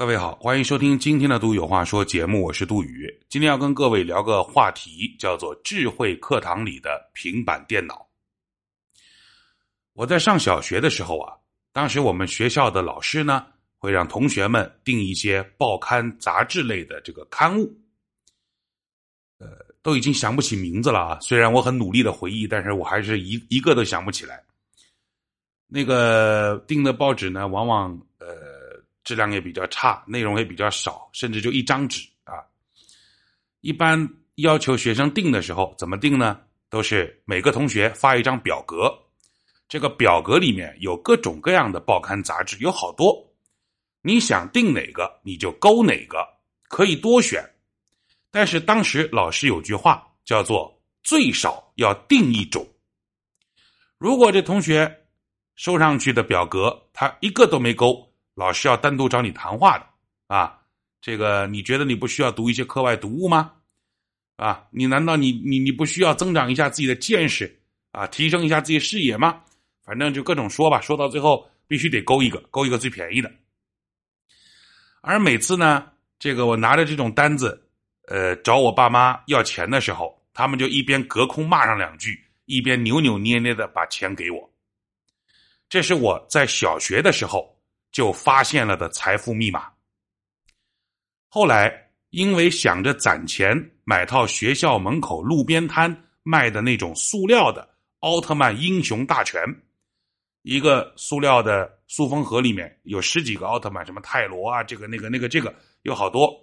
各位好，欢迎收听今天的《杜有话说》节目，我是杜宇。今天要跟各位聊个话题，叫做“智慧课堂里的平板电脑”。我在上小学的时候啊，当时我们学校的老师呢，会让同学们订一些报刊、杂志类的这个刊物。呃，都已经想不起名字了啊。虽然我很努力的回忆，但是我还是一一个都想不起来。那个订的报纸呢，往往呃。质量也比较差，内容也比较少，甚至就一张纸啊。一般要求学生订的时候，怎么订呢？都是每个同学发一张表格，这个表格里面有各种各样的报刊杂志，有好多。你想订哪个，你就勾哪个，可以多选。但是当时老师有句话叫做“最少要订一种”。如果这同学收上去的表格他一个都没勾。老师要单独找你谈话的啊，这个你觉得你不需要读一些课外读物吗？啊，你难道你你你不需要增长一下自己的见识啊，提升一下自己视野吗？反正就各种说吧，说到最后必须得勾一个，勾一个最便宜的。而每次呢，这个我拿着这种单子，呃，找我爸妈要钱的时候，他们就一边隔空骂上两句，一边扭扭捏捏的把钱给我。这是我在小学的时候。就发现了的财富密码。后来因为想着攒钱买套学校门口路边摊卖的那种塑料的奥特曼英雄大全，一个塑料的塑封盒里面有十几个奥特曼，什么泰罗啊，这个那个那个这个有好多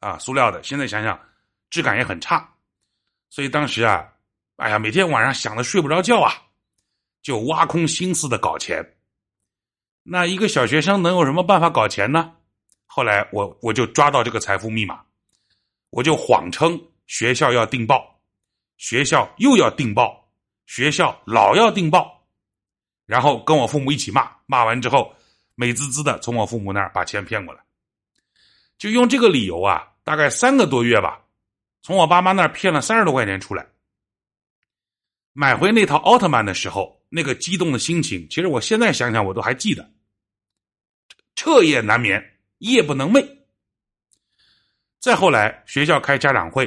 啊，塑料的。现在想想质感也很差，所以当时啊，哎呀，每天晚上想的睡不着觉啊，就挖空心思的搞钱。那一个小学生能有什么办法搞钱呢？后来我我就抓到这个财富密码，我就谎称学校要订报，学校又要订报，学校老要订报，然后跟我父母一起骂，骂完之后美滋滋的从我父母那儿把钱骗过来，就用这个理由啊，大概三个多月吧，从我爸妈那儿骗了三十多块钱出来，买回那套奥特曼的时候，那个激动的心情，其实我现在想想我都还记得。彻夜难眠，夜不能寐。再后来，学校开家长会，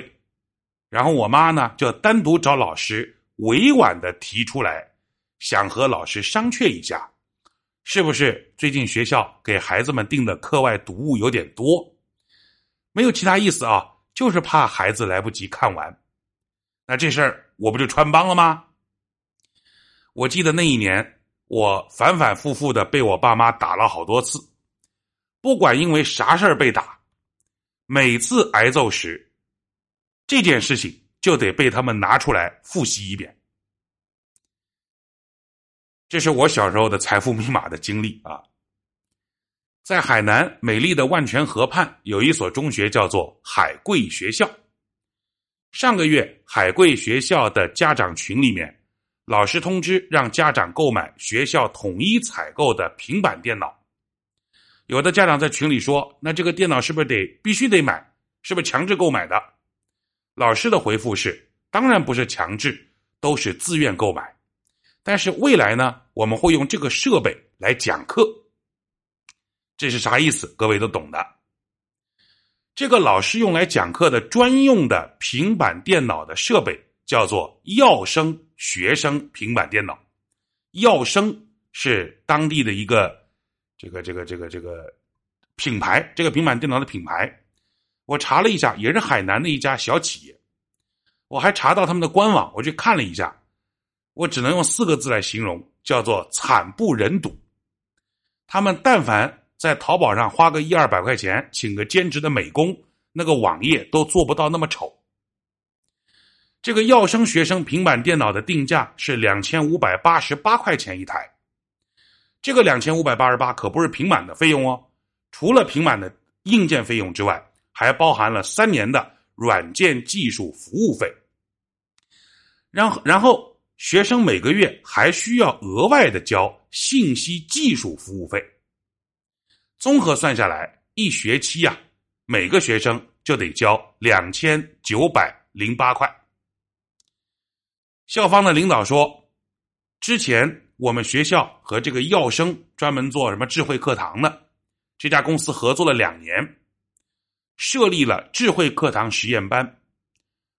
然后我妈呢就单独找老师，委婉的提出来，想和老师商榷一下，是不是最近学校给孩子们订的课外读物有点多？没有其他意思啊，就是怕孩子来不及看完。那这事儿我不就穿帮了吗？我记得那一年，我反反复复的被我爸妈打了好多次。不管因为啥事儿被打，每次挨揍时，这件事情就得被他们拿出来复习一遍。这是我小时候的财富密码的经历啊。在海南美丽的万泉河畔，有一所中学叫做海贵学校。上个月，海贵学校的家长群里面，老师通知让家长购买学校统一采购的平板电脑。有的家长在群里说：“那这个电脑是不是得必须得买？是不是强制购买的？”老师的回复是：“当然不是强制，都是自愿购买。但是未来呢，我们会用这个设备来讲课。这是啥意思？各位都懂的。这个老师用来讲课的专用的平板电脑的设备叫做耀生学生平板电脑。耀生是当地的一个。”这个这个这个这个品牌，这个平板电脑的品牌，我查了一下，也是海南的一家小企业。我还查到他们的官网，我去看了一下，我只能用四个字来形容，叫做惨不忍睹。他们但凡在淘宝上花个一二百块钱，请个兼职的美工，那个网页都做不到那么丑。这个耀生学生平板电脑的定价是两千五百八十八块钱一台。这个两千五百八十八可不是平板的费用哦，除了平板的硬件费用之外，还包含了三年的软件技术服务费。然后，然后学生每个月还需要额外的交信息技术服务费。综合算下来，一学期呀，每个学生就得交两千九百零八块。校方的领导说，之前。我们学校和这个耀生专门做什么智慧课堂的，这家公司合作了两年，设立了智慧课堂实验班。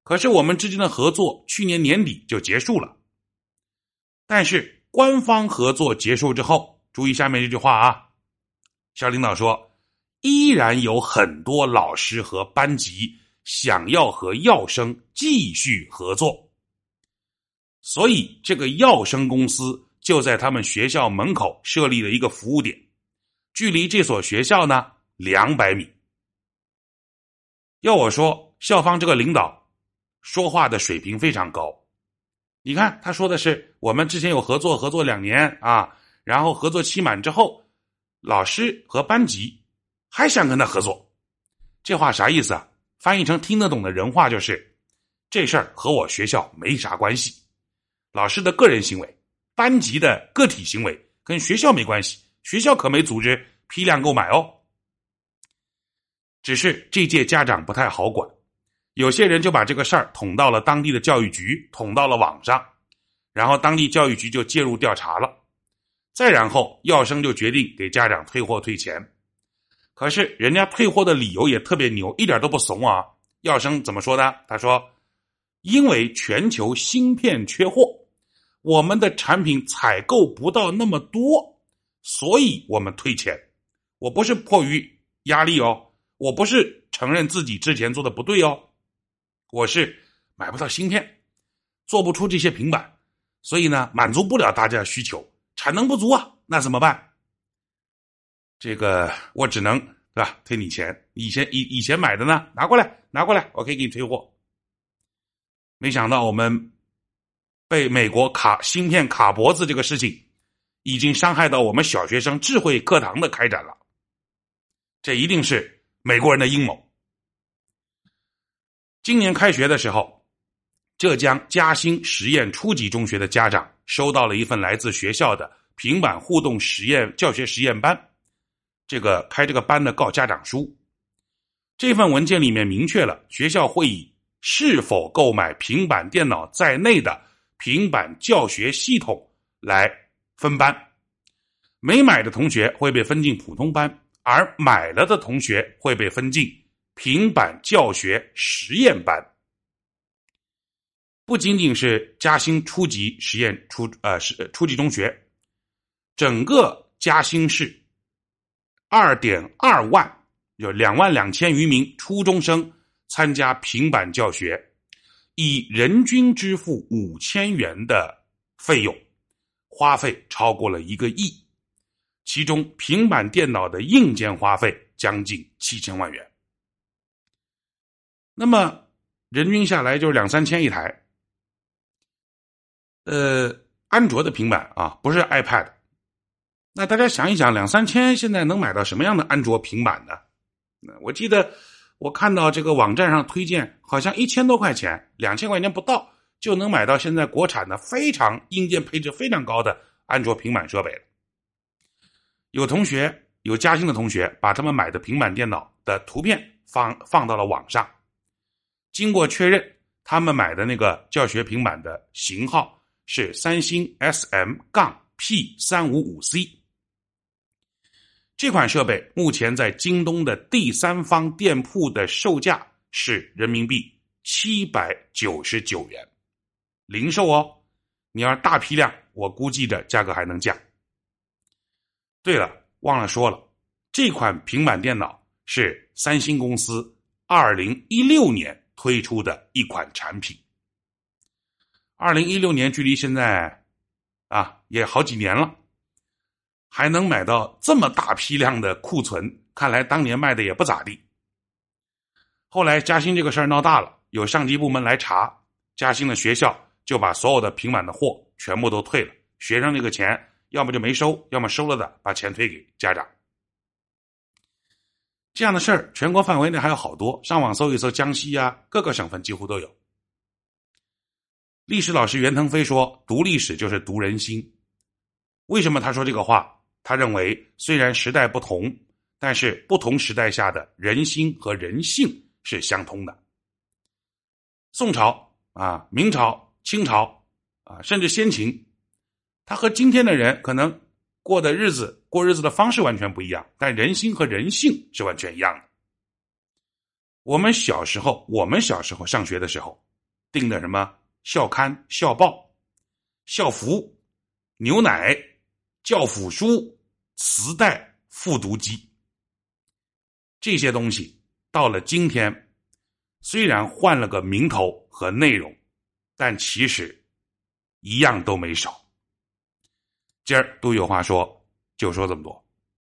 可是我们之间的合作去年年底就结束了。但是官方合作结束之后，注意下面这句话啊，校领导说，依然有很多老师和班级想要和药生继续合作。所以这个药生公司就在他们学校门口设立了一个服务点，距离这所学校呢两百米。要我说，校方这个领导说话的水平非常高。你看，他说的是我们之前有合作，合作两年啊，然后合作期满之后，老师和班级还想跟他合作，这话啥意思啊？翻译成听得懂的人话就是，这事儿和我学校没啥关系。老师的个人行为，班级的个体行为跟学校没关系，学校可没组织批量购买哦。只是这届家长不太好管，有些人就把这个事儿捅到了当地的教育局，捅到了网上，然后当地教育局就介入调查了。再然后，药生就决定给家长退货退钱。可是人家退货的理由也特别牛，一点都不怂啊！药生怎么说的？他说：“因为全球芯片缺货。”我们的产品采购不到那么多，所以我们退钱。我不是迫于压力哦，我不是承认自己之前做的不对哦，我是买不到芯片，做不出这些平板，所以呢满足不了大家需求，产能不足啊，那怎么办？这个我只能对吧？退你钱，以前以以前买的呢，拿过来，拿过来，我可以给你退货。没想到我们。被美国卡芯片卡脖子这个事情，已经伤害到我们小学生智慧课堂的开展了。这一定是美国人的阴谋。今年开学的时候，浙江嘉兴实验初级中学的家长收到了一份来自学校的平板互动实验教学实验班，这个开这个班的告家长书。这份文件里面明确了学校会以是否购买平板电脑在内的。平板教学系统来分班，没买的同学会被分进普通班，而买了的同学会被分进平板教学实验班。不仅仅是嘉兴初级实验初呃是初级中学，整个嘉兴市二点二万有两万两千余名初中生参加平板教学。以人均支付五千元的费用，花费超过了一个亿，其中平板电脑的硬件花费将近七千万元。那么人均下来就是两三千一台。呃，安卓的平板啊，不是 iPad。那大家想一想，两三千现在能买到什么样的安卓平板呢？我记得。我看到这个网站上推荐，好像一千多块钱，两千块钱不到就能买到现在国产的非常硬件配置非常高的安卓平板设备了。有同学有嘉兴的同学把他们买的平板电脑的图片放放到了网上，经过确认，他们买的那个教学平板的型号是三星 S M 杠 P 三五五 C。这款设备目前在京东的第三方店铺的售价是人民币七百九十九元，零售哦。你要大批量，我估计着价格还能降。对了，忘了说了，这款平板电脑是三星公司二零一六年推出的一款产品。二零一六年距离现在啊也好几年了。还能买到这么大批量的库存，看来当年卖的也不咋地。后来嘉兴这个事儿闹大了，有上级部门来查，嘉兴的学校就把所有的平板的货全部都退了，学生这个钱要么就没收，要么收了的把钱退给家长。这样的事儿全国范围内还有好多，上网搜一搜，江西啊各个省份几乎都有。历史老师袁腾飞说：“读历史就是读人心。”为什么他说这个话？他认为，虽然时代不同，但是不同时代下的人心和人性是相通的。宋朝啊，明朝、清朝啊，甚至先秦，他和今天的人可能过的日子、过日子的方式完全不一样，但人心和人性是完全一样的。我们小时候，我们小时候上学的时候，订的什么校刊、校报、校服、牛奶、教辅书、磁带、复读机，这些东西到了今天，虽然换了个名头和内容，但其实一样都没少。今儿都有话说，就说这么多。